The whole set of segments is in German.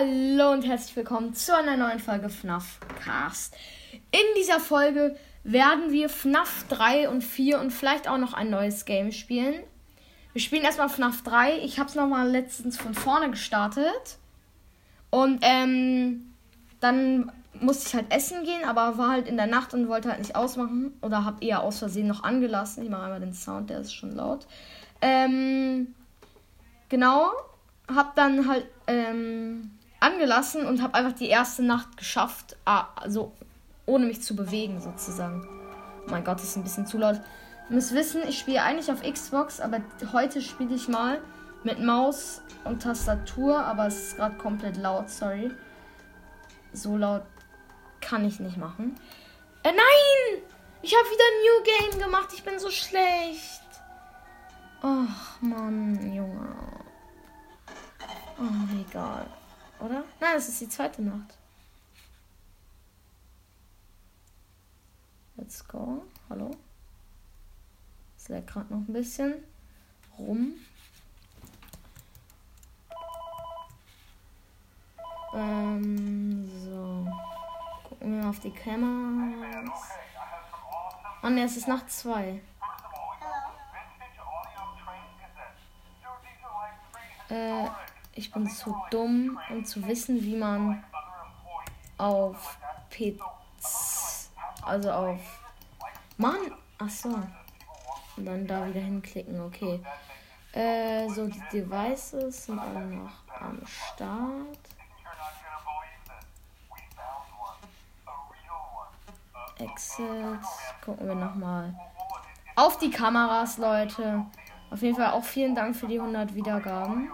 Hallo und herzlich willkommen zu einer neuen Folge FNAF Cast. In dieser Folge werden wir FNAF 3 und 4 und vielleicht auch noch ein neues Game spielen. Wir spielen erstmal FNAF 3. Ich habe es nochmal letztens von vorne gestartet. Und ähm, dann musste ich halt essen gehen, aber war halt in der Nacht und wollte halt nicht ausmachen. Oder habe eher aus Versehen noch angelassen. Ich mache einmal den Sound, der ist schon laut. Ähm, genau, habe dann halt ähm, angelassen und habe einfach die erste Nacht geschafft, also ohne mich zu bewegen sozusagen. Oh mein Gott, das ist ein bisschen zu laut. Ihr müsst wissen, ich spiele eigentlich auf Xbox, aber heute spiele ich mal mit Maus und Tastatur, aber es ist gerade komplett laut, sorry. So laut kann ich nicht machen. Äh, nein! Ich habe wieder ein New Game gemacht. Ich bin so schlecht. Ach, Mann, Junge. Oh, egal. Oder? Nein, das ist die zweite Nacht. Let's go. Hallo. Es leckt gerade noch ein bisschen rum. Ähm, so. Gucken wir mal auf die Kameras. Oh ne, es ist Nacht 2. Äh, ich bin zu dumm, um zu wissen, wie man auf PC, also auf Mann, ach so. Und dann da wieder hinklicken, okay. Äh, so, die Devices sind alle noch am Start. Exit. Gucken wir nochmal. Auf die Kameras, Leute. Auf jeden Fall auch vielen Dank für die 100 Wiedergaben.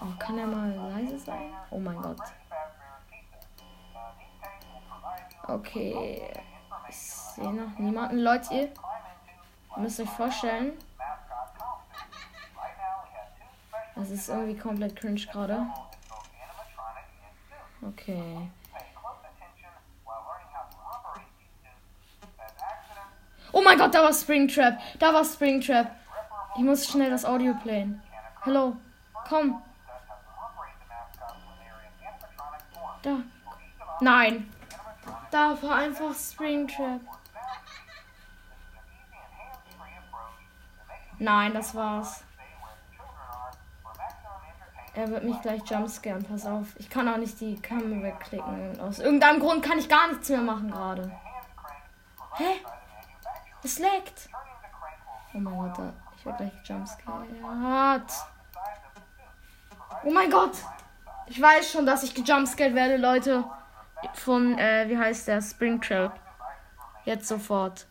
Oh, kann er mal leise sein? Oh mein Gott. Okay. Ich sehe niemanden. Leute, ihr müsst euch vorstellen. Das ist irgendwie komplett cringe gerade. Okay. Oh mein Gott, da war Springtrap. Da war Springtrap. Ich muss schnell das Audio playen. Hallo. Komm. Da. Nein. Da war einfach Springtrap. Nein, das war's. Er wird mich gleich jumpscaren, pass auf. Ich kann auch nicht die Kamera wegklicken. Aus irgendeinem Grund kann ich gar nichts mehr machen gerade. Hä? Es leckt. Oh mein Gott, ich werde gleich jumpscared. Oh mein Gott. Ich weiß schon, dass ich gejumpscared werde, Leute. Von, äh, wie heißt der? Springtrap. Jetzt sofort.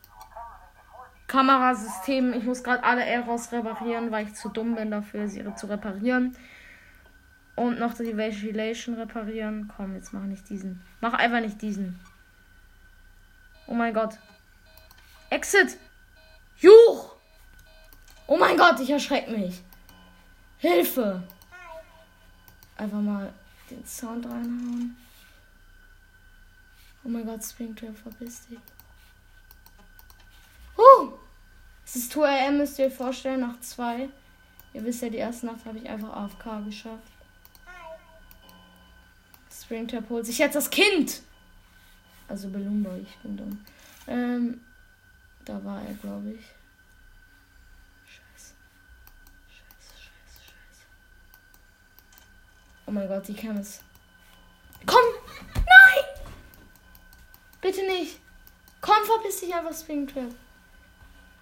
Kamerasystem. Ich muss gerade alle Errors reparieren, weil ich zu dumm bin dafür, sie zu reparieren. Und noch die Ventilation reparieren. Komm, jetzt mach nicht diesen. Mach einfach nicht diesen. Oh mein Gott. Exit. Juch. Oh mein Gott, ich erschreck mich. Hilfe. Einfach mal den Sound reinhauen. Oh mein Gott, Springtrap, verpiss dich. Huh. Ist 2 am, müsst ihr euch vorstellen, nach 2. Ihr wisst ja, die erste Nacht habe ich einfach AFK geschafft. Springtrap holt sich jetzt das Kind. Also Belumba, ich bin dumm. Ähm, da war er, glaube ich. Scheiße. Scheiße, scheiße, scheiße. Oh mein Gott, die es. Komm! Nein! Bitte nicht! Komm, verpiss dich einfach, Springtrap.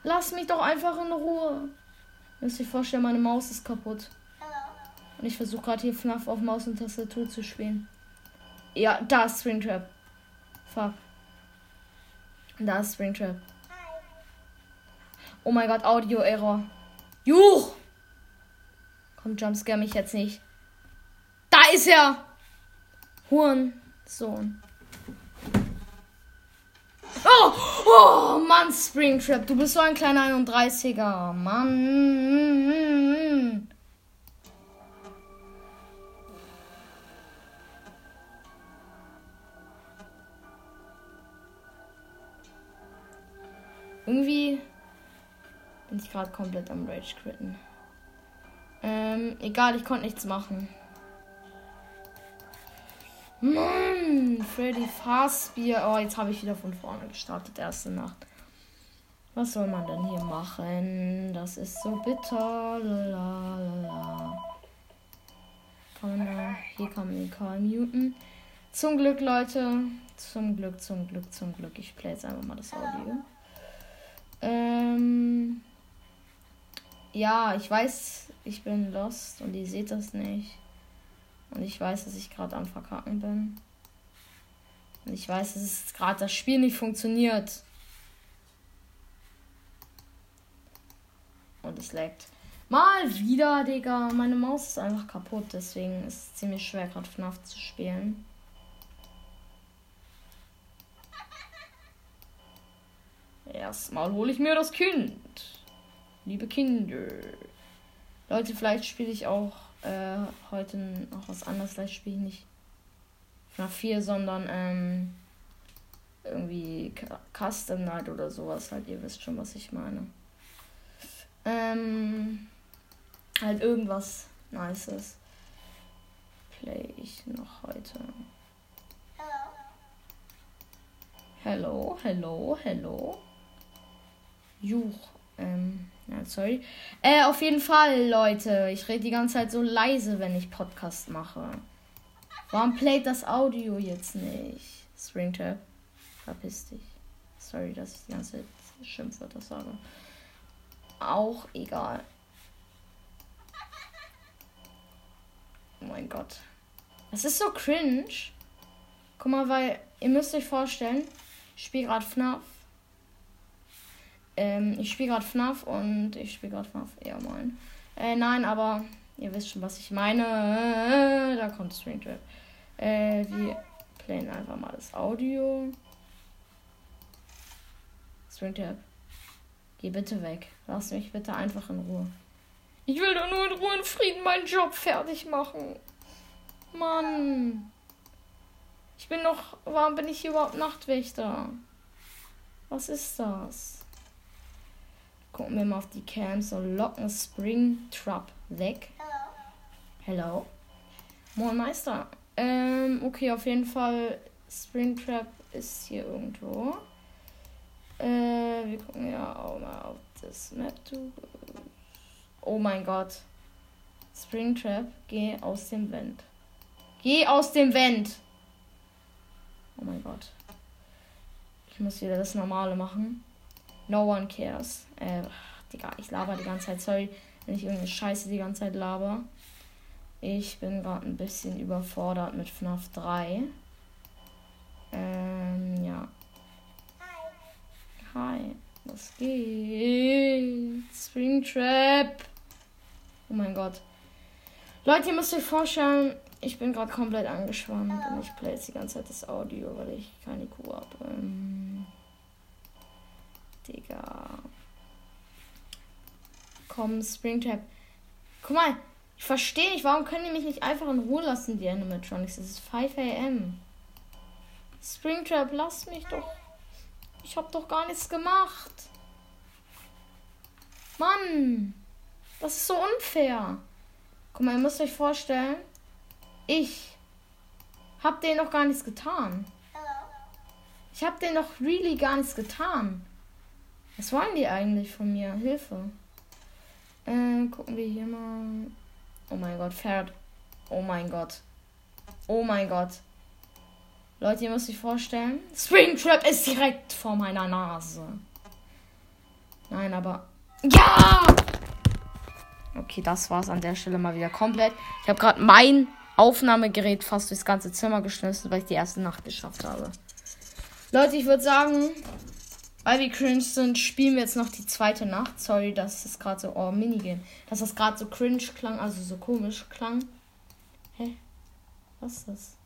Lass mich doch einfach in Ruhe. Müsst ihr vorstellen, meine Maus ist kaputt. Und ich versuche gerade hier FNAF auf Maus und Tastatur zu spielen. Ja, da ist Springtrap. Fuck. Da ist Springtrap. Oh mein Gott, Audio-Error. Juch! Komm, Jumpscare mich jetzt nicht. Da ist er! Hurensohn. Oh! Oh, Mann, Springtrap. Du bist so ein kleiner 31er. Mann. Irgendwie Bin ich gerade komplett am Rage quitten. Ähm, egal, ich konnte nichts machen. Mann, Freddy Fastbier. Oh, jetzt habe ich wieder von vorne gestartet, erste Nacht. Was soll man denn hier machen? Das ist so bitter. Lalalala. Kann man da, hier kann man den Call muten. Zum Glück, Leute. Zum Glück, zum Glück, zum Glück. Ich play jetzt einfach mal das Audio. Ähm. Ja, ich weiß, ich bin lost und ihr seht das nicht. Und ich weiß, dass ich gerade am Verkacken bin. Und ich weiß, dass gerade das Spiel nicht funktioniert. Und es laggt. Mal wieder, Digga. Meine Maus ist einfach kaputt. Deswegen ist es ziemlich schwer, gerade FNAF zu spielen. Erstmal hole ich mir das Kind. Liebe Kinder. Leute, vielleicht spiele ich auch äh, heute noch was anderes. Vielleicht spiele ich nicht FNAF 4, sondern ähm, irgendwie Custom Night oder sowas. Halt, ihr wisst schon, was ich meine. Ähm, halt irgendwas Nices play ich noch heute. Hello, hello, hello. Juch. Ähm, ja, sorry. Äh, auf jeden Fall, Leute. Ich rede die ganze Zeit so leise, wenn ich Podcast mache. Warum playt das Audio jetzt nicht? Springtrap. Verpiss dich. Sorry, dass ich die ganze Schimpfwörter sage. Auch egal. Oh mein Gott. Das ist so cringe. Guck mal, weil ihr müsst euch vorstellen, ich spiele gerade FNAF ähm, ich spiele gerade FNAF und ich spiele gerade FNAF. Ja, moin. Äh, nein, aber ihr wisst schon, was ich meine. Da kommt Stringtrap. Äh, wir playen einfach mal das Audio. Stringtrap. Geh bitte weg. Lass mich bitte einfach in Ruhe. Ich will doch nur in Ruhe und Frieden meinen Job fertig machen. Mann. Ich bin noch. Warum bin ich hier überhaupt Nachtwächter? Was ist das? Gucken wir mal auf die Cams und locken Springtrap weg. Hello. Moin Meister. Ähm, okay, auf jeden Fall. Springtrap ist hier irgendwo. Äh, wir gucken ja auch mal auf das Map. Oh mein Gott. Springtrap, geh aus dem Vent. Geh aus dem Vent. Oh mein Gott. Ich muss wieder das Normale machen. No one cares. Äh, Digga, ich laber die ganze Zeit. Sorry, wenn ich irgendeine Scheiße die ganze Zeit laber. Ich bin gerade ein bisschen überfordert mit FNAF 3. Ähm, ja. Hi. Was geht? Springtrap. Oh mein Gott. Leute, ihr müsst euch vorstellen, ich bin gerade komplett angeschwommen und ich play jetzt die ganze Zeit das Audio, weil ich keine Kuh habe. Ähm Digga. Komm, Springtrap. Guck mal, ich verstehe nicht, warum können die mich nicht einfach in Ruhe lassen, die Animatronics? Es ist 5 am. Springtrap, lass mich doch. Ich hab doch gar nichts gemacht. Mann, das ist so unfair. Guck mal, ihr müsst euch vorstellen, ich hab denen noch gar nichts getan. Ich hab denen noch really gar nichts getan. Was wollen die eigentlich von mir? Hilfe. Äh, gucken wir hier mal. Oh mein Gott, Pferd. Oh mein Gott. Oh mein Gott. Leute, ihr müsst euch vorstellen, Springtrap ist direkt vor meiner Nase. Nein, aber. Ja! Okay, das war's an der Stelle mal wieder komplett. Ich habe gerade mein Aufnahmegerät fast durchs ganze Zimmer geschmissen, weil ich die erste Nacht geschafft habe. Leute, ich würde sagen, weil wir cringe sind, spielen wir jetzt noch die zweite Nacht. Sorry, dass es gerade so, oh, Minigame. Dass das gerade so cringe klang, also so komisch klang. Hä? Was ist das?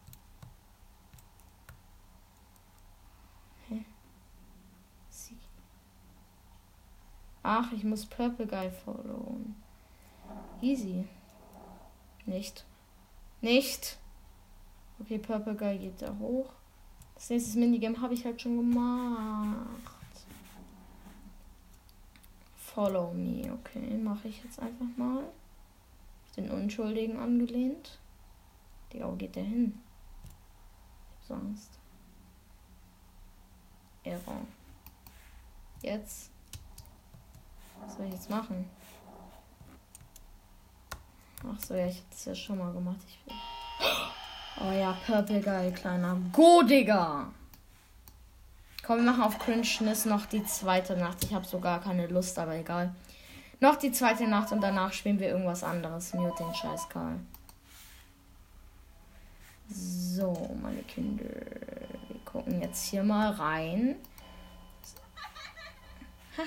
Hä? Sie Ach, ich muss Purple Guy followen. Easy. Nicht. Nicht. Okay, Purple Guy geht da hoch. Das nächste Minigame habe ich halt schon gemacht. Follow me. Okay, mache ich jetzt einfach mal. Den Unschuldigen angelehnt. Digga, wo geht der hin? Ich hab Angst. Error. Jetzt. Was soll ich jetzt machen? Ach so, ja, ich es ja schon mal gemacht. Ich will. Oh ja, Purple Guy, kleiner Go, Digga! Komm, wir machen auf Cringeness noch die zweite Nacht. Ich habe so gar keine Lust, aber egal. Noch die zweite Nacht und danach spielen wir irgendwas anderes. Mute den Scheiß Karl. So, meine Kinder. Wir gucken jetzt hier mal rein.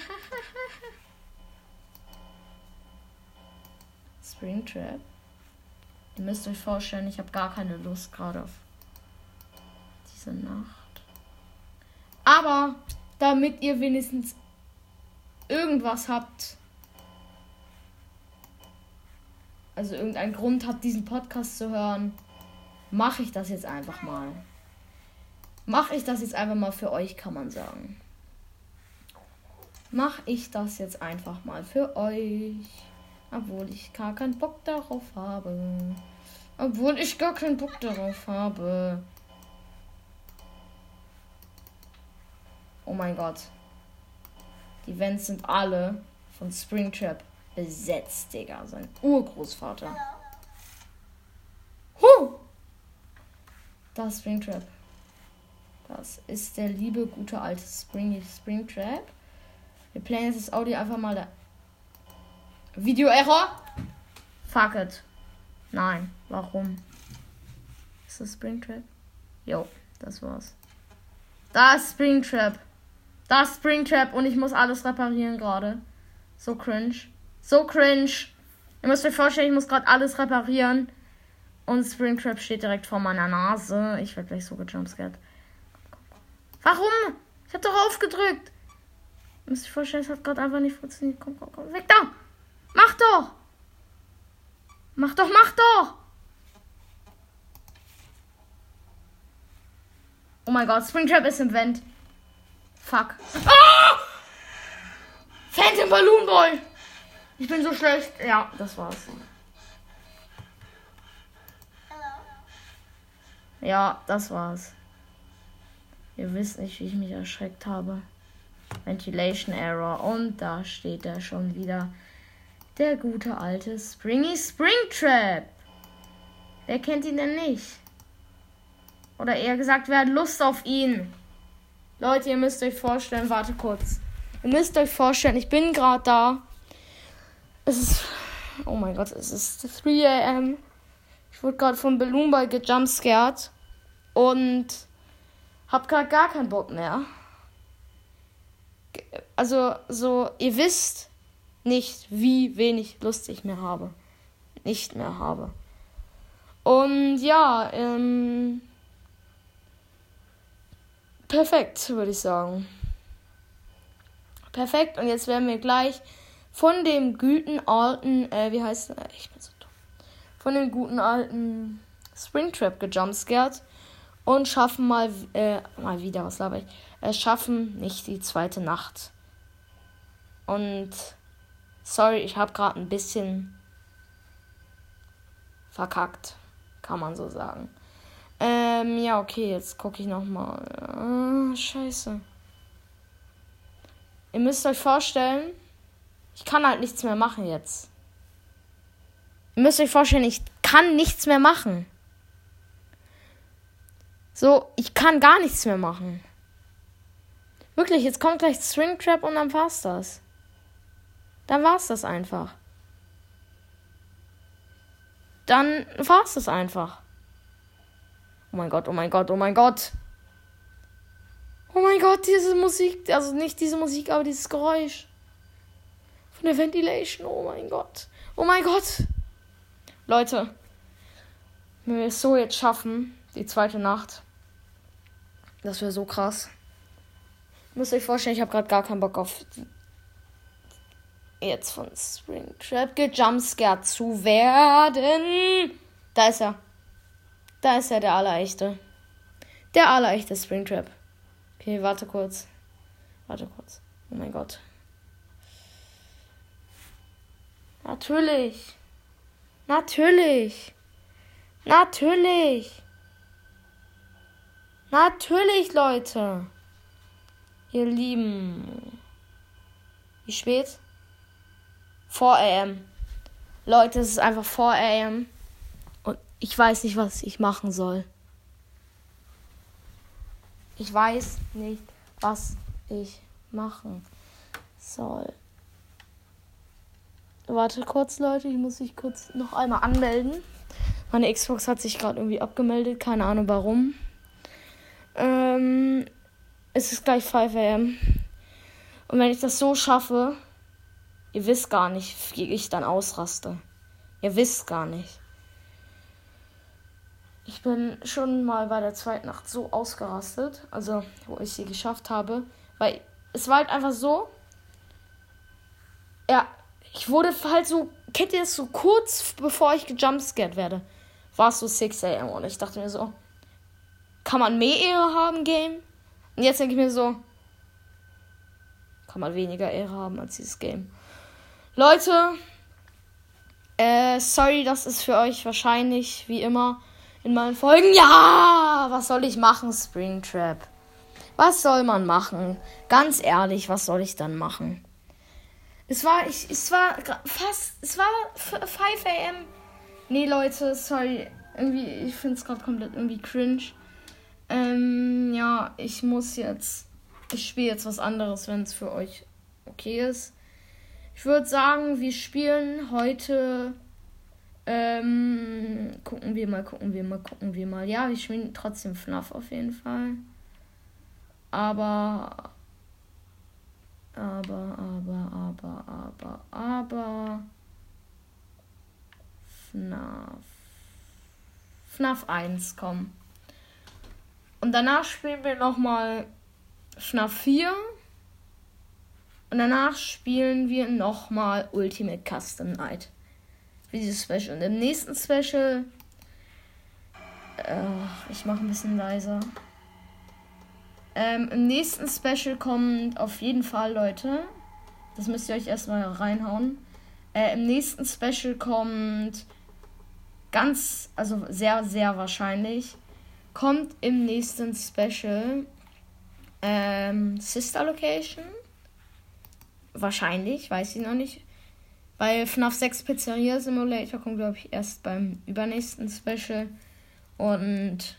Springtrap. Ihr müsst euch vorstellen, ich habe gar keine Lust gerade auf diese Nacht. Aber damit ihr wenigstens irgendwas habt, also irgendeinen Grund habt, diesen Podcast zu hören, mache ich das jetzt einfach mal. Mache ich das jetzt einfach mal für euch, kann man sagen. Mache ich das jetzt einfach mal für euch. Obwohl ich gar keinen Bock darauf habe. Obwohl ich gar keinen Bock darauf habe. Oh mein Gott. Die Vents sind alle von Springtrap besetzt, Digga. Sein Urgroßvater. Huh! Das ist Springtrap. Das ist der liebe, gute alte Springy Springtrap. Wir playen jetzt das Audio einfach mal da. Video-Error? Fuck it. Nein. Warum? Ist das Springtrap? Jo, das war's. Da ist Springtrap. Das Springtrap und ich muss alles reparieren gerade. So cringe. So cringe. Ihr müsst euch vorstellen, ich muss gerade alles reparieren. Und Springtrap steht direkt vor meiner Nase. Ich werde gleich so gejumpscared. Warum? Ich hab doch aufgedrückt. Ihr müsst euch vorstellen, es hat gerade einfach nicht funktioniert. Komm, komm, komm. Weg da! Mach doch! Mach doch, mach doch! Oh mein Gott, Springtrap ist im Vent. Fuck. Ah! Phantom Balloon Boy. Ich bin so schlecht. Ja, das war's. Ja, das war's. Ihr wisst nicht, wie ich mich erschreckt habe. Ventilation Error. Und da steht er schon wieder. Der gute alte Springy Springtrap. Wer kennt ihn denn nicht? Oder eher gesagt, wer hat Lust auf ihn? Leute, ihr müsst euch vorstellen, warte kurz. Ihr müsst euch vorstellen, ich bin gerade da. Es ist. Oh mein Gott, es ist 3 am. Ich wurde gerade von Balloon Boy gejumpscared. Und hab gerade gar keinen Bock mehr. Also, so, ihr wisst nicht, wie wenig Lust ich mehr habe. Nicht mehr habe. Und ja, ähm perfekt, würde ich sagen. Perfekt. Und jetzt werden wir gleich von dem guten alten, äh, wie heißt er? Ich bin so dumm. Von dem guten alten Springtrap gejumpscared und schaffen mal, äh, mal wieder, was laber ich? Äh, schaffen nicht die zweite Nacht. Und sorry, ich habe gerade ein bisschen verkackt, kann man so sagen. Ähm, ja, okay, jetzt gucke ich nochmal. Ah, scheiße. Ihr müsst euch vorstellen, ich kann halt nichts mehr machen jetzt. Ihr müsst euch vorstellen, ich kann nichts mehr machen. So, ich kann gar nichts mehr machen. Wirklich, jetzt kommt gleich String Trap und dann war's das. Dann war's das einfach. Dann war's das einfach. Oh mein Gott, oh mein Gott, oh mein Gott. Oh mein Gott, diese Musik, also nicht diese Musik, aber dieses Geräusch. Von der Ventilation, oh mein Gott. Oh mein Gott. Leute, wenn wir es so jetzt schaffen, die zweite Nacht, das wäre so krass. Müsst euch vorstellen, ich habe gerade gar keinen Bock auf jetzt von Springtrap gejumpscared zu werden. Da ist er. Da ist er, der allerechte. Der allerechte Springtrap. Okay, warte kurz. Warte kurz. Oh mein Gott. Natürlich. Natürlich. Natürlich. Natürlich, Leute. Ihr Lieben. Wie spät? 4 am. Leute, es ist einfach 4 am. Ich weiß nicht, was ich machen soll. Ich weiß nicht, was ich machen soll. Warte kurz, Leute. Ich muss mich kurz noch einmal anmelden. Meine Xbox hat sich gerade irgendwie abgemeldet. Keine Ahnung warum. Ähm, es ist gleich 5 am. Und wenn ich das so schaffe, ihr wisst gar nicht, wie ich dann ausraste. Ihr wisst gar nicht. Ich bin schon mal bei der zweiten Nacht so ausgerastet, also wo ich sie geschafft habe, weil es war halt einfach so. Ja, ich wurde halt so, kennt ihr das so kurz bevor ich gejumpscared werde, war es so 6 am und ich dachte mir so, kann man mehr Ehre haben, Game? Und jetzt denke ich mir so, kann man weniger Ehre haben als dieses Game. Leute, äh, sorry, das ist für euch wahrscheinlich wie immer in meinen Folgen. Ja, was soll ich machen, Springtrap? Was soll man machen? Ganz ehrlich, was soll ich dann machen? Es war, ich, es war fast, es war 5 am. Nee, Leute, sorry. Irgendwie, ich finde es gerade komplett irgendwie cringe. Ähm, ja, ich muss jetzt, ich spiele jetzt was anderes, wenn es für euch okay ist. Ich würde sagen, wir spielen heute. Ähm, gucken wir mal, gucken wir mal, gucken wir mal. Ja, wir spielen trotzdem FNAF auf jeden Fall. Aber. Aber, aber, aber, aber, aber. FNAF. FNAF 1, komm. Und danach spielen wir nochmal FNAF 4. Und danach spielen wir nochmal Ultimate Custom Night. Für dieses Special. Und im nächsten Special. Äh, ich mache ein bisschen leiser. Ähm, Im nächsten Special kommt auf jeden Fall, Leute. Das müsst ihr euch erstmal reinhauen. Äh, Im nächsten Special kommt ganz, also sehr, sehr wahrscheinlich, kommt im nächsten Special ähm, Sister Location. Wahrscheinlich, weiß ich noch nicht. Bei FNAF 6 Pizzeria Simulator kommt, glaube ich, erst beim übernächsten Special. Und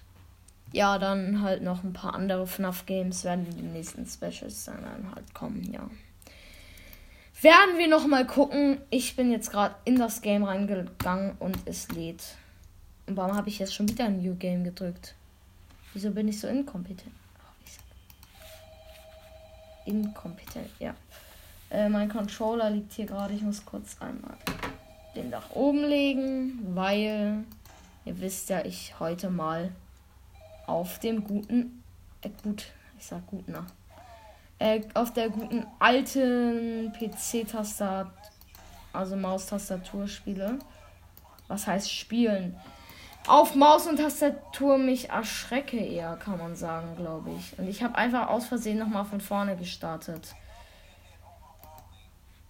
ja, dann halt noch ein paar andere FNAF Games werden in den nächsten Specials dann halt kommen, ja. Werden wir noch mal gucken. Ich bin jetzt gerade in das Game reingegangen und es lädt. Und warum habe ich jetzt schon wieder ein New Game gedrückt? Wieso bin ich so inkompetent? Inkompetent, ja. Äh, mein Controller liegt hier gerade. Ich muss kurz einmal den nach oben legen, weil ihr wisst ja, ich heute mal auf dem guten, äh, gut, ich sag gut nach, äh, auf der guten alten PC-Tastatur, also Maustastatur spiele. Was heißt spielen? Auf Maus und Tastatur mich erschrecke eher, kann man sagen, glaube ich. Und ich habe einfach aus Versehen nochmal von vorne gestartet.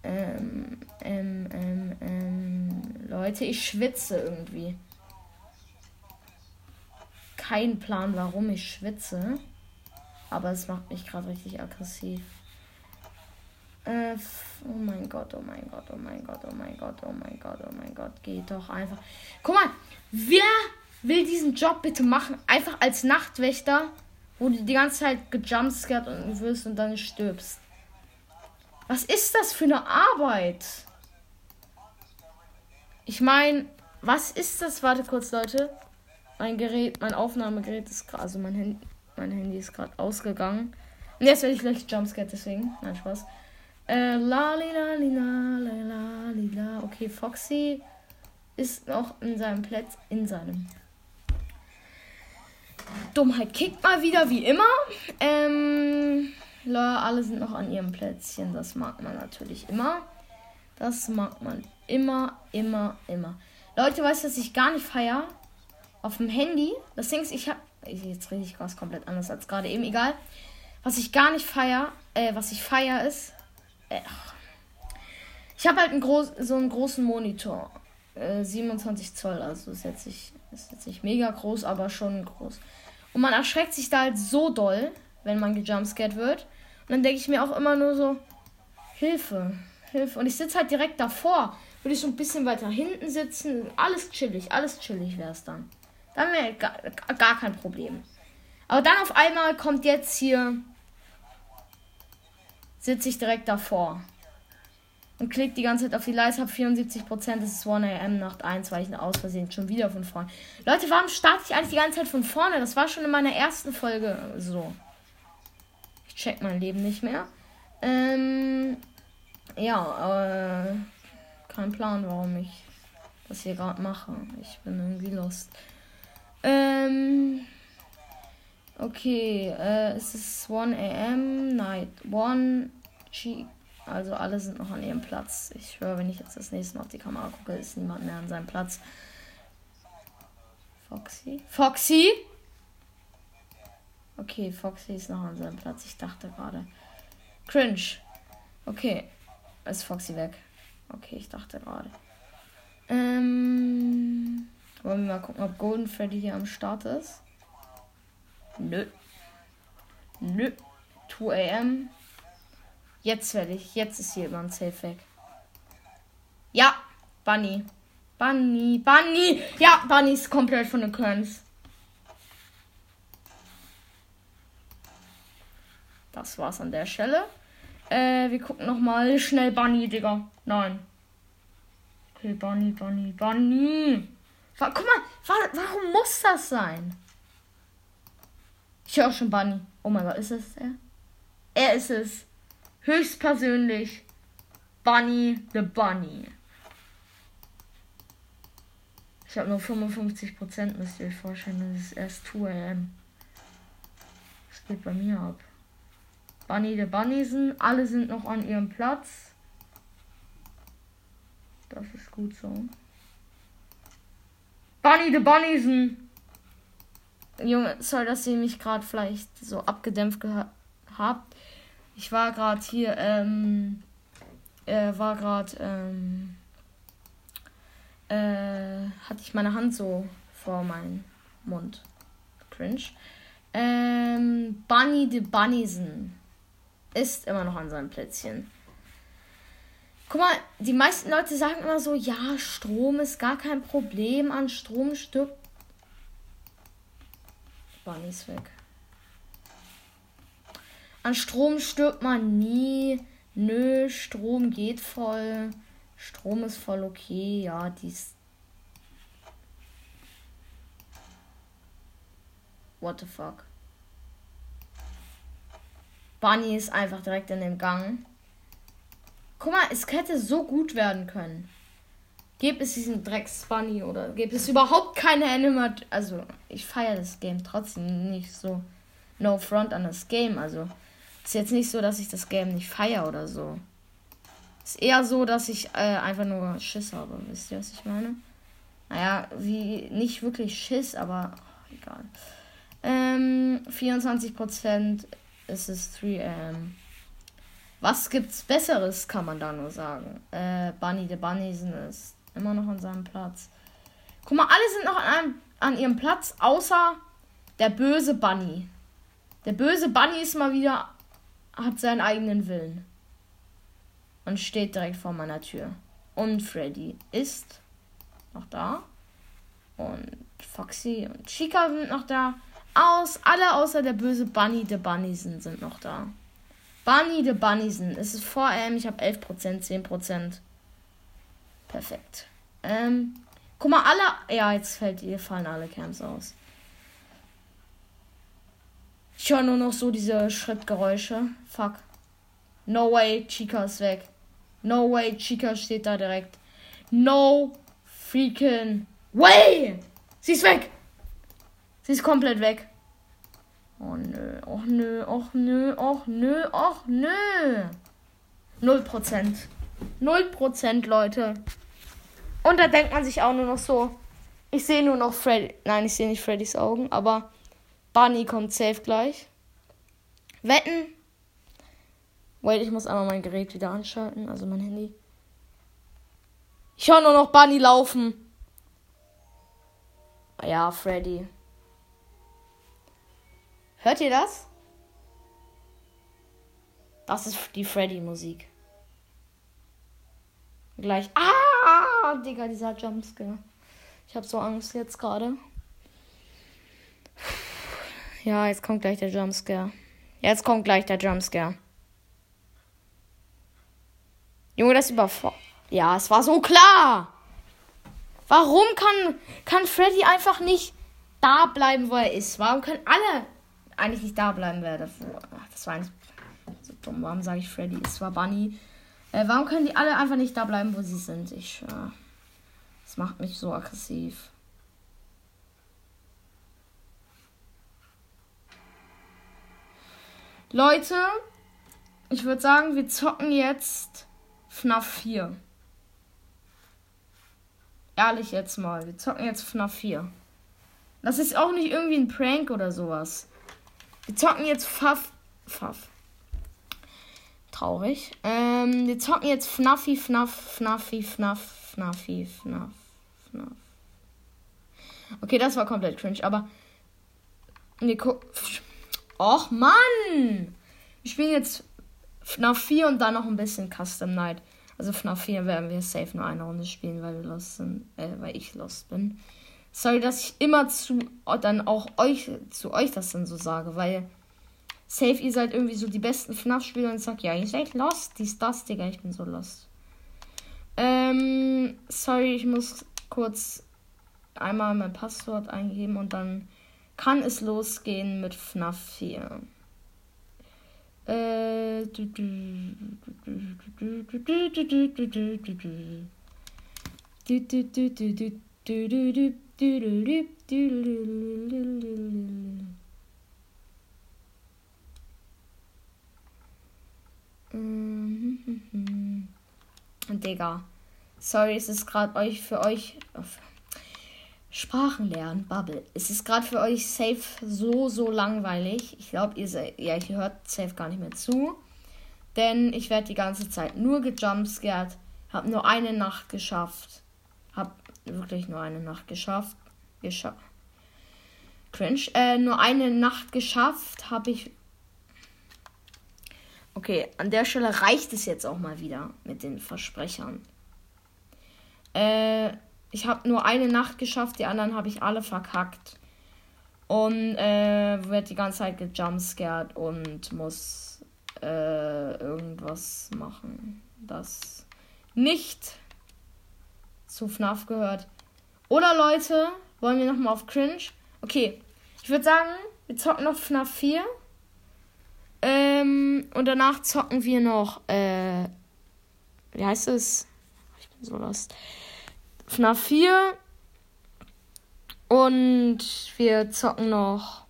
Ähm, ähm, ähm, ähm, Leute, ich schwitze irgendwie keinen Plan, warum ich schwitze. Aber es macht mich gerade richtig aggressiv. Äh, oh mein Gott, oh mein Gott, oh mein Gott, oh mein Gott, oh mein Gott, oh mein Gott. Geht doch einfach. Guck mal, wer will diesen Job bitte machen? Einfach als Nachtwächter, wo du die ganze Zeit gejumpscared und wirst und dann stirbst. Was ist das für eine Arbeit? Ich meine, was ist das? Warte kurz, Leute. Mein Gerät, mein Aufnahmegerät ist gerade, also mein Handy, mein Handy ist gerade ausgegangen. Und jetzt werde ich gleich Jumpscare, deswegen. Nein, Spaß. Äh, la li la li la la la la. Okay, Foxy ist noch in seinem Platz, in seinem. Dummheit kickt mal wieder, wie immer. Ähm, alle sind noch an ihrem Plätzchen. Das mag man natürlich immer. Das mag man immer, immer, immer. Leute, weißt du, was ich gar nicht feiere? auf dem Handy. Das Ding ist, ich habe. Jetzt rede ich was komplett anders als gerade eben. Egal. Was ich gar nicht feier, äh, was ich feier ist. Äh, Ich habe halt einen groß, so einen großen Monitor. Äh, 27 Zoll, also ist jetzt, nicht, ist jetzt nicht mega groß, aber schon groß. Und man erschreckt sich da halt so doll, wenn man gejumpscared wird. Und dann denke ich mir auch immer nur so, Hilfe, Hilfe. Und ich sitze halt direkt davor. Würde ich so ein bisschen weiter hinten sitzen. Alles chillig, alles chillig wäre es dann. Dann wäre gar, gar kein Problem. Aber dann auf einmal kommt jetzt hier. Sitze ich direkt davor. Und klickt die ganze Zeit auf die Leiste, habe 74%, das ist 1 am Nacht 1, weil ich aus Versehen schon wieder von vorne. Leute, warum starte ich eigentlich die ganze Zeit von vorne? Das war schon in meiner ersten Folge so. Check mein Leben nicht mehr. Ähm, ja, äh, kein Plan, warum ich das hier gerade mache. Ich bin irgendwie lost. Ähm, okay, äh, es ist 1 am, night 1, G. Also alle sind noch an ihrem Platz. Ich höre, wenn ich jetzt das nächste Mal auf die Kamera gucke, ist niemand mehr an seinem Platz. Foxy? Foxy? Okay, Foxy ist noch an seinem Platz. Ich dachte gerade. Cringe. Okay. Ist Foxy weg. Okay, ich dachte gerade. Ähm. Wollen wir mal gucken, ob Golden Freddy hier am Start ist? Nö. Nö. 2 am. Jetzt werde ich. Jetzt ist hier jemand safe weg. Ja, Bunny. Bunny, Bunny. Ja, Bunny ist komplett von den Kerns. Das war's an der Stelle. Äh, wir gucken nochmal schnell Bunny, Digga. Nein. Okay, Bunny, Bunny, Bunny. Guck mal, warum muss das sein? Ich höre schon Bunny. Oh mein Gott, ist es er? Er ist es. Höchstpersönlich. Bunny the Bunny. Ich habe nur 55%, müsst ihr euch vorstellen. Das ist erst 2 am. Das geht bei mir ab. Bunny the Bunnysen. Alle sind noch an ihrem Platz. Das ist gut so. Bunny the Bunnysen. Junge, sorry, dass ihr mich gerade vielleicht so abgedämpft habt. Ich war gerade hier, ähm, äh, war gerade, ähm, äh, hatte ich meine Hand so vor meinem Mund. Cringe. Ähm, Bunny the Bunnysen ist immer noch an seinem Plätzchen. Guck mal, die meisten Leute sagen immer so, ja, Strom ist gar kein Problem, an Strom stirbt. Bunny ist weg. An Strom stirbt man nie. Nö, Strom geht voll. Strom ist voll okay. Ja, dies. What the fuck? Bunny ist einfach direkt in dem Gang. Guck mal, es hätte so gut werden können. Gibt es diesen Drecks Bunny oder gibt es überhaupt keine Animat? Also, ich feiere das Game trotzdem nicht so. No front an das Game. Also, ist jetzt nicht so, dass ich das Game nicht feiere oder so. Ist eher so, dass ich äh, einfach nur Schiss habe. Wisst ihr, was ich meine? Naja, wie nicht wirklich Schiss, aber oh, egal. Ähm, 24% ist es 3 am. Was gibt's Besseres, kann man da nur sagen. Äh, Bunny the Bunnysen ist immer noch an seinem Platz. Guck mal, alle sind noch an, einem, an ihrem Platz, außer der böse Bunny. Der böse Bunny ist mal wieder, hat seinen eigenen Willen. Und steht direkt vor meiner Tür. Und Freddy ist noch da. Und Foxy und Chica sind noch da. Aus, alle außer der böse Bunny the Bunnysen sind noch da. Bunny the Bunnysen. Es ist vor M. Ich habe 11%, 10%. Perfekt. Ähm, guck mal, alle. Ja, jetzt fällt, hier fallen alle Camps aus. Ich höre nur noch so diese Schrittgeräusche. Fuck. No way, Chica ist weg. No way, Chica steht da direkt. No freaking way! Sie ist weg! Sie ist komplett weg. Oh nö, oh nö, oh nö, oh nö, oh nö. Null Prozent. Null Prozent, Leute. Und da denkt man sich auch nur noch so. Ich sehe nur noch Freddy. Nein, ich sehe nicht Freddys Augen, aber Bunny kommt safe gleich. Wetten. Wait, ich muss einmal mein Gerät wieder anschalten, also mein Handy. Ich höre nur noch Bunny laufen. Ja, Freddy. Hört ihr das? Das ist die Freddy-Musik. Gleich. Ah, Digga, dieser Jumpscare. Ich habe so Angst jetzt gerade. Ja, jetzt kommt gleich der Jumpscare. Jetzt kommt gleich der Jumpscare. Junge, das überfordert. Ja, es war so klar. Warum kann, kann Freddy einfach nicht da bleiben, wo er ist? Warum können alle eigentlich nicht da bleiben, wer davor? Ach, das war eigentlich so dumm. Warum sage ich Freddy? Es war Bunny. Äh, warum können die alle einfach nicht da bleiben, wo sie sind? Ich, äh, das macht mich so aggressiv. Leute, ich würde sagen, wir zocken jetzt FNAF 4. Ehrlich jetzt mal, wir zocken jetzt FNAF 4. Das ist auch nicht irgendwie ein Prank oder sowas. Wir zocken jetzt FAF. FAF. Traurig. Ähm, wir zocken jetzt FNAFI, FNAF, FNAFI, FNAF, FNAFI, FNAF, FNAF. Okay, das war komplett cringe, aber. Gucken. Och, Mann! Wir spielen jetzt FNAF 4 und dann noch ein bisschen Custom Night. Also FNAF 4 werden wir safe nur eine Runde spielen, weil wir lost sind, äh, weil ich lost bin. Sorry, dass ich immer zu dann auch euch zu euch das dann so sage, weil safe ihr seid irgendwie so die besten FNAF-Spieler und ich sag, ja, ihr seid lost, dies, das, Digga, ich bin so lost. Ähm, sorry, ich muss kurz einmal mein Passwort eingeben und dann kann es losgehen mit FNAF 4. Äh, Digga. Sorry, es ist gerade euch für euch. Sprachen lernen, Bubble. Es ist gerade für euch safe so, so langweilig. Ich glaube, ihr, ja, ihr hört safe gar nicht mehr zu. Denn ich werde die ganze Zeit nur gejumpscared. Hab nur eine Nacht geschafft. Hab wirklich nur eine Nacht geschafft. Geschafft. Cringe. Äh, nur eine Nacht geschafft habe ich. Okay, an der Stelle reicht es jetzt auch mal wieder mit den Versprechern. Äh ich habe nur eine Nacht geschafft, die anderen habe ich alle verkackt. Und äh, wird die ganze Zeit gejumpscared und muss äh, irgendwas machen, das nicht zu FNAF gehört. Oder Leute, wollen wir nochmal auf Cringe? Okay, ich würde sagen, wir zocken noch FNAF 4. Ähm, und danach zocken wir noch, äh, wie heißt es? Ich bin so lost. FNAF 4. Und wir zocken noch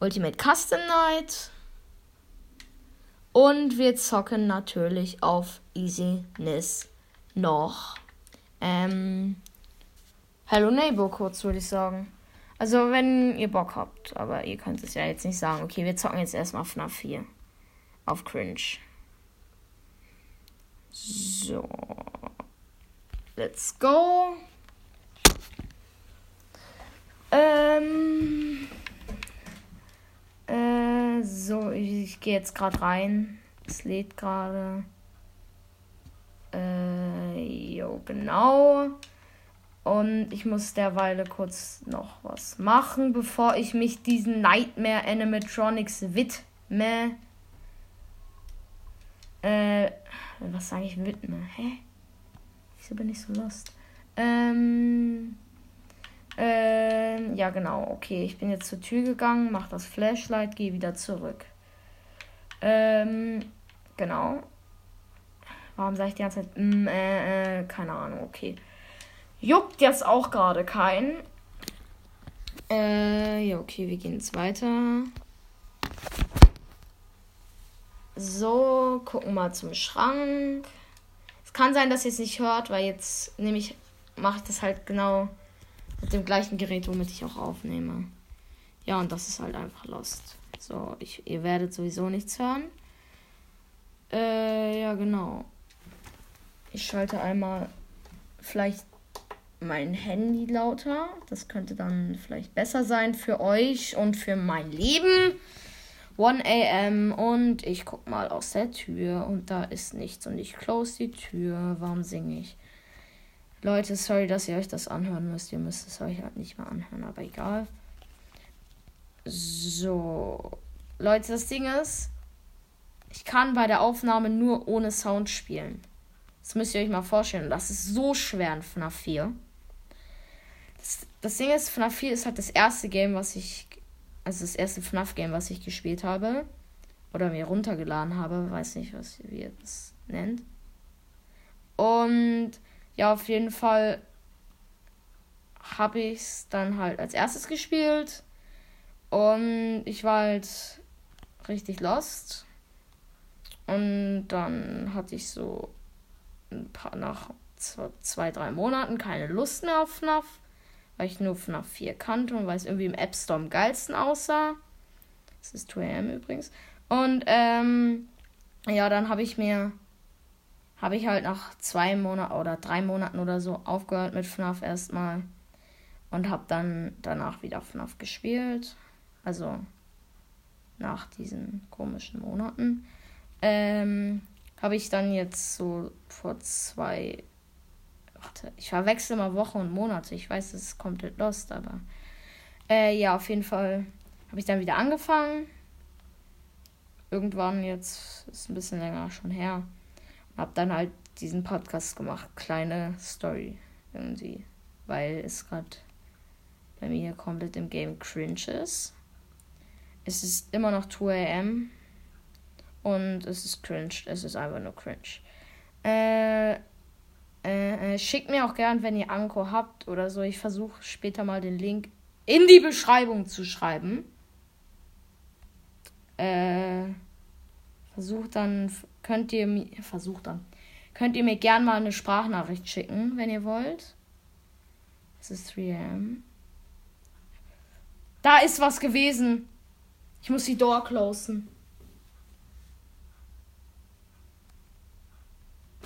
Ultimate Custom Night. Und wir zocken natürlich auf Easyness noch. Ähm, Hello Neighbor kurz, würde ich sagen. Also, wenn ihr Bock habt. Aber ihr könnt es ja jetzt nicht sagen. Okay, wir zocken jetzt erstmal FNAF 4. Auf Cringe. So. Let's go. Ähm. Äh, so, ich, ich gehe jetzt gerade rein. Es lädt gerade. Äh, genau. Und ich muss derweil kurz noch was machen, bevor ich mich diesen Nightmare Animatronics widme. Äh, was sage ich widme? Hä? Wieso bin ich so lost? Ähm. Ähm, ja, genau. Okay, ich bin jetzt zur Tür gegangen, mach das Flashlight, gehe wieder zurück. Ähm, genau. Warum sage ich die ganze Zeit? Mm, äh, äh, keine Ahnung, okay. Juckt jetzt auch gerade kein. Äh, ja, okay, wir gehen jetzt weiter. So, gucken mal zum Schrank kann sein, dass ihr es nicht hört, weil jetzt nämlich mache ich das halt genau mit dem gleichen Gerät, womit ich auch aufnehme. Ja, und das ist halt einfach Lost. So, ich, ihr werdet sowieso nichts hören. Äh, ja, genau. Ich schalte einmal vielleicht mein Handy lauter. Das könnte dann vielleicht besser sein für euch und für mein Leben. 1 am und ich guck mal aus der Tür und da ist nichts und ich close die Tür. Warum singe ich? Leute, sorry, dass ihr euch das anhören müsst. Ihr müsst es euch halt nicht mehr anhören, aber egal. So. Leute, das Ding ist, ich kann bei der Aufnahme nur ohne Sound spielen. Das müsst ihr euch mal vorstellen. Das ist so schwer in FNAF 4. Das, das Ding ist, FNAF 4 ist halt das erste Game, was ich also das erste FNAF-Game, was ich gespielt habe. Oder mir runtergeladen habe. Weiß nicht, was wie ihr das nennt. Und ja, auf jeden Fall habe ich es dann halt als erstes gespielt. Und ich war halt richtig lost. Und dann hatte ich so paar, nach zwei, zwei, drei Monaten keine Lust mehr auf FNAF weil ich nur FNAF 4 kannte und weil es irgendwie im App Store am geilsten aussah. Das ist 2am übrigens. Und ähm, ja, dann habe ich mir, habe ich halt nach zwei Monaten oder drei Monaten oder so aufgehört mit FNAF erstmal und habe dann danach wieder FNAF gespielt. Also nach diesen komischen Monaten. Ähm, habe ich dann jetzt so vor zwei Warte, ich verwechsel mal Wochen und Monate. Ich weiß, das ist komplett lost, aber. Äh, ja, auf jeden Fall habe ich dann wieder angefangen. Irgendwann jetzt, ist ein bisschen länger schon her. Und habe dann halt diesen Podcast gemacht. Kleine Story irgendwie. Weil es gerade bei mir komplett im Game cringe ist. Es ist immer noch 2 am. Und es ist cringe. Es ist einfach nur cringe. Äh äh, äh, schickt mir auch gern, wenn ihr Anko habt oder so. Ich versuche später mal den Link in die Beschreibung zu schreiben. Äh, versucht dann, könnt ihr mir, versucht dann, könnt ihr mir gern mal eine Sprachnachricht schicken, wenn ihr wollt. Es ist 3 am. Da ist was gewesen. Ich muss die Door closen.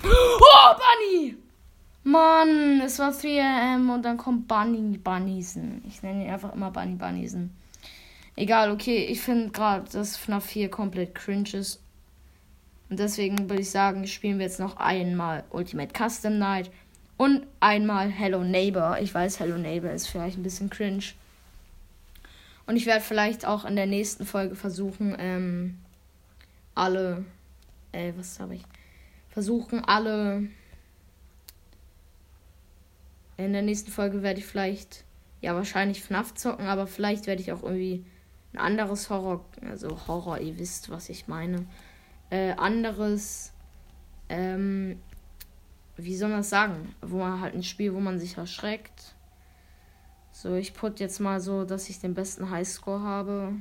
Oh, Bunny! Mann, es war 3am und dann kommt Bunny Bunnysen. Ich nenne ihn einfach immer Bunny Bunnysen. Egal, okay, ich finde gerade, dass FNAF 4 komplett cringe ist. Und deswegen würde ich sagen, spielen wir jetzt noch einmal Ultimate Custom Night und einmal Hello Neighbor. Ich weiß, Hello Neighbor ist vielleicht ein bisschen cringe. Und ich werde vielleicht auch in der nächsten Folge versuchen, ähm, alle, äh, was habe ich? Versuchen alle in der nächsten Folge werde ich vielleicht, ja, wahrscheinlich FNAF zocken, aber vielleicht werde ich auch irgendwie ein anderes Horror, also Horror, ihr wisst, was ich meine. Äh, anderes, ähm, wie soll man das sagen? Wo man halt ein Spiel, wo man sich erschreckt. So, ich put jetzt mal so, dass ich den besten Highscore habe.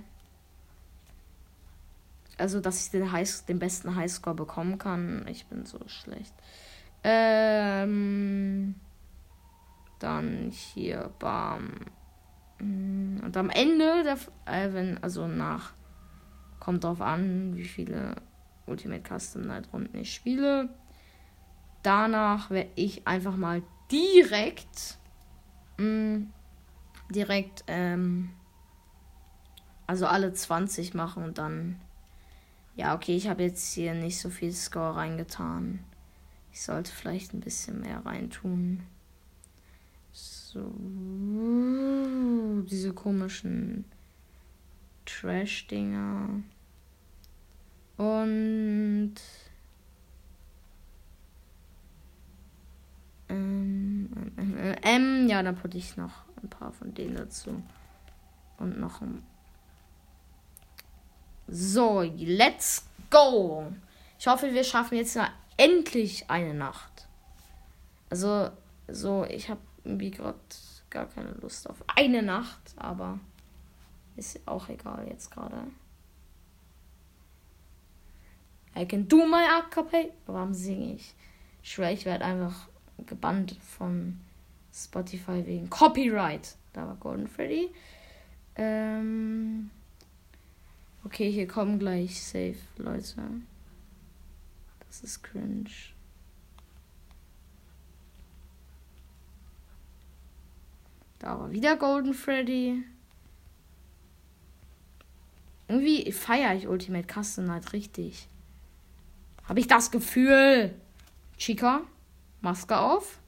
Also, dass ich den, High, den besten Highscore bekommen kann. Ich bin so schlecht. Ähm. Dann hier, bam. Mm, und am Ende, der, äh, wenn, also nach, kommt drauf an, wie viele Ultimate Custom Night Runden ich spiele. Danach werde ich einfach mal direkt, mh, mm, direkt, ähm, also alle 20 machen und dann, ja, okay, ich habe jetzt hier nicht so viel Score reingetan. Ich sollte vielleicht ein bisschen mehr reintun. So. Diese komischen Trash-Dinger. Und. Ähm, äh, ähm, ja, dann putte ich noch ein paar von denen dazu. Und noch ein. So, let's go! Ich hoffe, wir schaffen jetzt endlich eine Nacht. Also, so, ich habe irgendwie gerade gar keine Lust auf eine Nacht, aber ist auch egal jetzt gerade. I can do my acapella. Warum singe ich? Ich ich werde einfach gebannt von Spotify wegen Copyright. Da war Golden Freddy. Ähm okay, hier kommen gleich safe Leute. Das ist cringe. Da war wieder Golden Freddy. Irgendwie feiere ich Ultimate Custom Night richtig. Habe ich das Gefühl. Chica, Maske auf.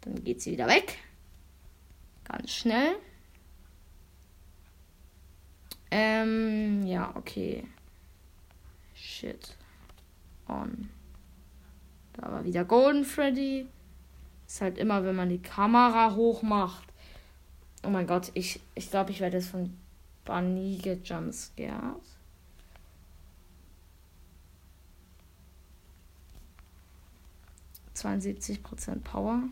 Dann geht sie wieder weg. Ganz schnell. Ähm, ja, okay. Shit. On. Da war wieder Golden Freddy. Ist halt immer, wenn man die Kamera hoch macht. Oh mein Gott, ich glaube, ich, glaub, ich werde jetzt von Bunny gejumpscared. Prozent Power.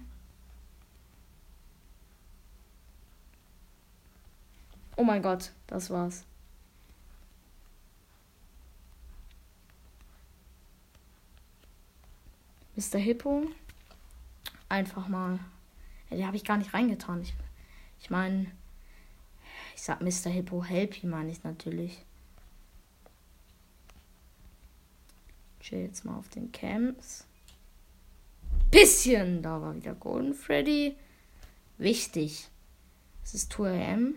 Oh mein Gott, das war's. Mr. Hippo. Einfach mal. Ja, die habe ich gar nicht reingetan. Ich, ich meine, ich sag Mr. Hippo Helpy, meine ich natürlich. Chill jetzt mal auf den Camps. Bisschen! Da war wieder Golden Freddy. Wichtig. Es ist 2 am.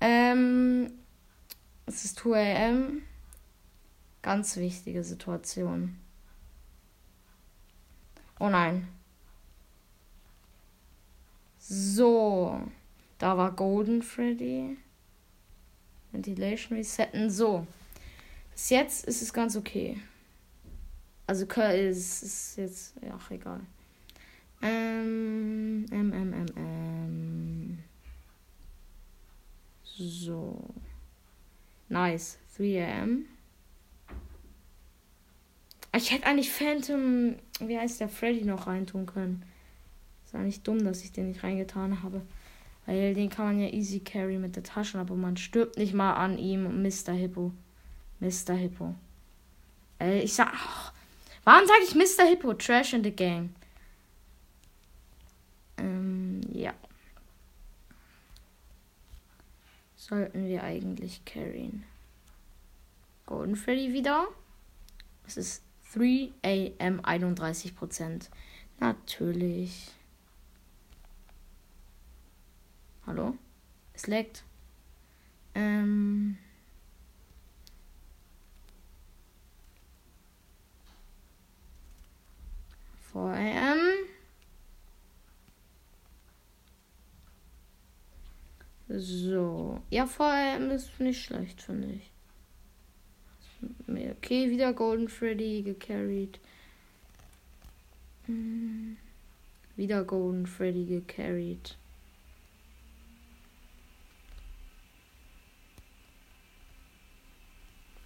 Ähm, es ist 2 am. Ganz wichtige Situation. Oh nein. So. Da war Golden Freddy. Ventilation resetten. So. Bis jetzt ist es ganz okay. Also ist, ist jetzt. Ja, egal. Ähm, ähm, ähm, ähm, ähm. So. Nice. 3 am. Ich hätte eigentlich Phantom, wie heißt der, Freddy noch reintun können. Ist eigentlich dumm, dass ich den nicht reingetan habe. Weil den kann man ja easy carry mit der Tasche, aber man stirbt nicht mal an ihm, Mr. Hippo. Mr. Hippo. Ey, ich sag. Oh, warum sage ich Mr. Hippo? Trash in the Gang. Ähm, ja. Sollten wir eigentlich carryen. Golden Freddy wieder. Es ist 3 AM 31%. Natürlich. Hallo? Es leckt. Ähm. AM. So. Ja, vor AM ist nicht schlecht, finde ich. Okay, wieder Golden Freddy gecarried. Hm. Wieder Golden Freddy gecarried.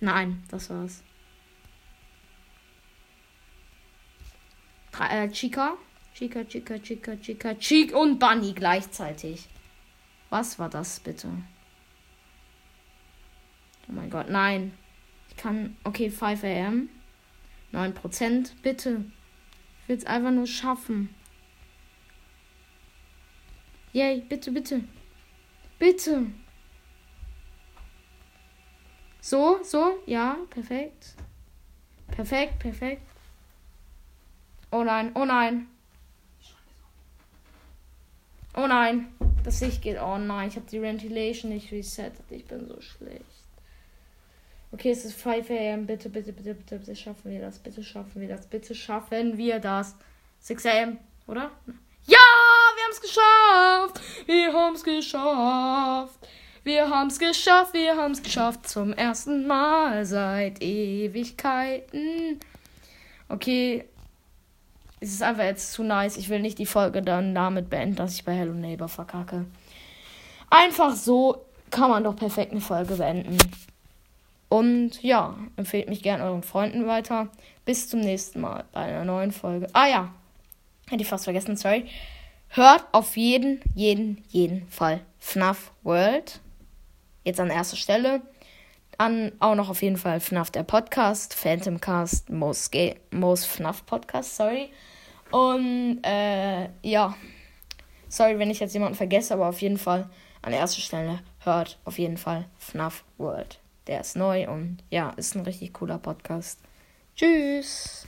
Nein, das war's. Äh, Chica. Chica, Chica, Chica, Chica, Chica und Bunny gleichzeitig. Was war das bitte? Oh mein Gott, nein. Ich kann. Okay, 5 am. 9%. Bitte. Ich will es einfach nur schaffen. Yay, bitte, bitte. Bitte. So, so, ja, perfekt. Perfekt, perfekt. Oh nein, oh nein. Oh nein, das Licht geht. Oh nein, ich habe die Ventilation nicht resettet. Ich bin so schlecht. Okay, es ist 5 am. Bitte, bitte, bitte, bitte, bitte schaffen wir das. Bitte schaffen wir das. Bitte schaffen wir das. 6 am, oder? Ja, wir haben es geschafft. Wir haben es geschafft. Wir haben es geschafft. Wir haben es geschafft. Zum ersten Mal seit Ewigkeiten. Okay. Es ist einfach jetzt zu nice. Ich will nicht die Folge dann damit beenden, dass ich bei Hello Neighbor verkacke. Einfach so kann man doch perfekt eine Folge beenden. Und ja, empfehlt mich gerne euren Freunden weiter. Bis zum nächsten Mal bei einer neuen Folge. Ah ja, hätte ich fast vergessen, sorry. Hört auf jeden, jeden, jeden Fall FNAF World. Jetzt an erster Stelle. Dann auch noch auf jeden Fall FNAF der Podcast, Phantom Cast, Most, Most FNAF Podcast, sorry. Und äh, ja, sorry, wenn ich jetzt jemanden vergesse, aber auf jeden Fall an erster Stelle hört auf jeden Fall FNAF World. Der ist neu und ja, ist ein richtig cooler Podcast. Tschüss.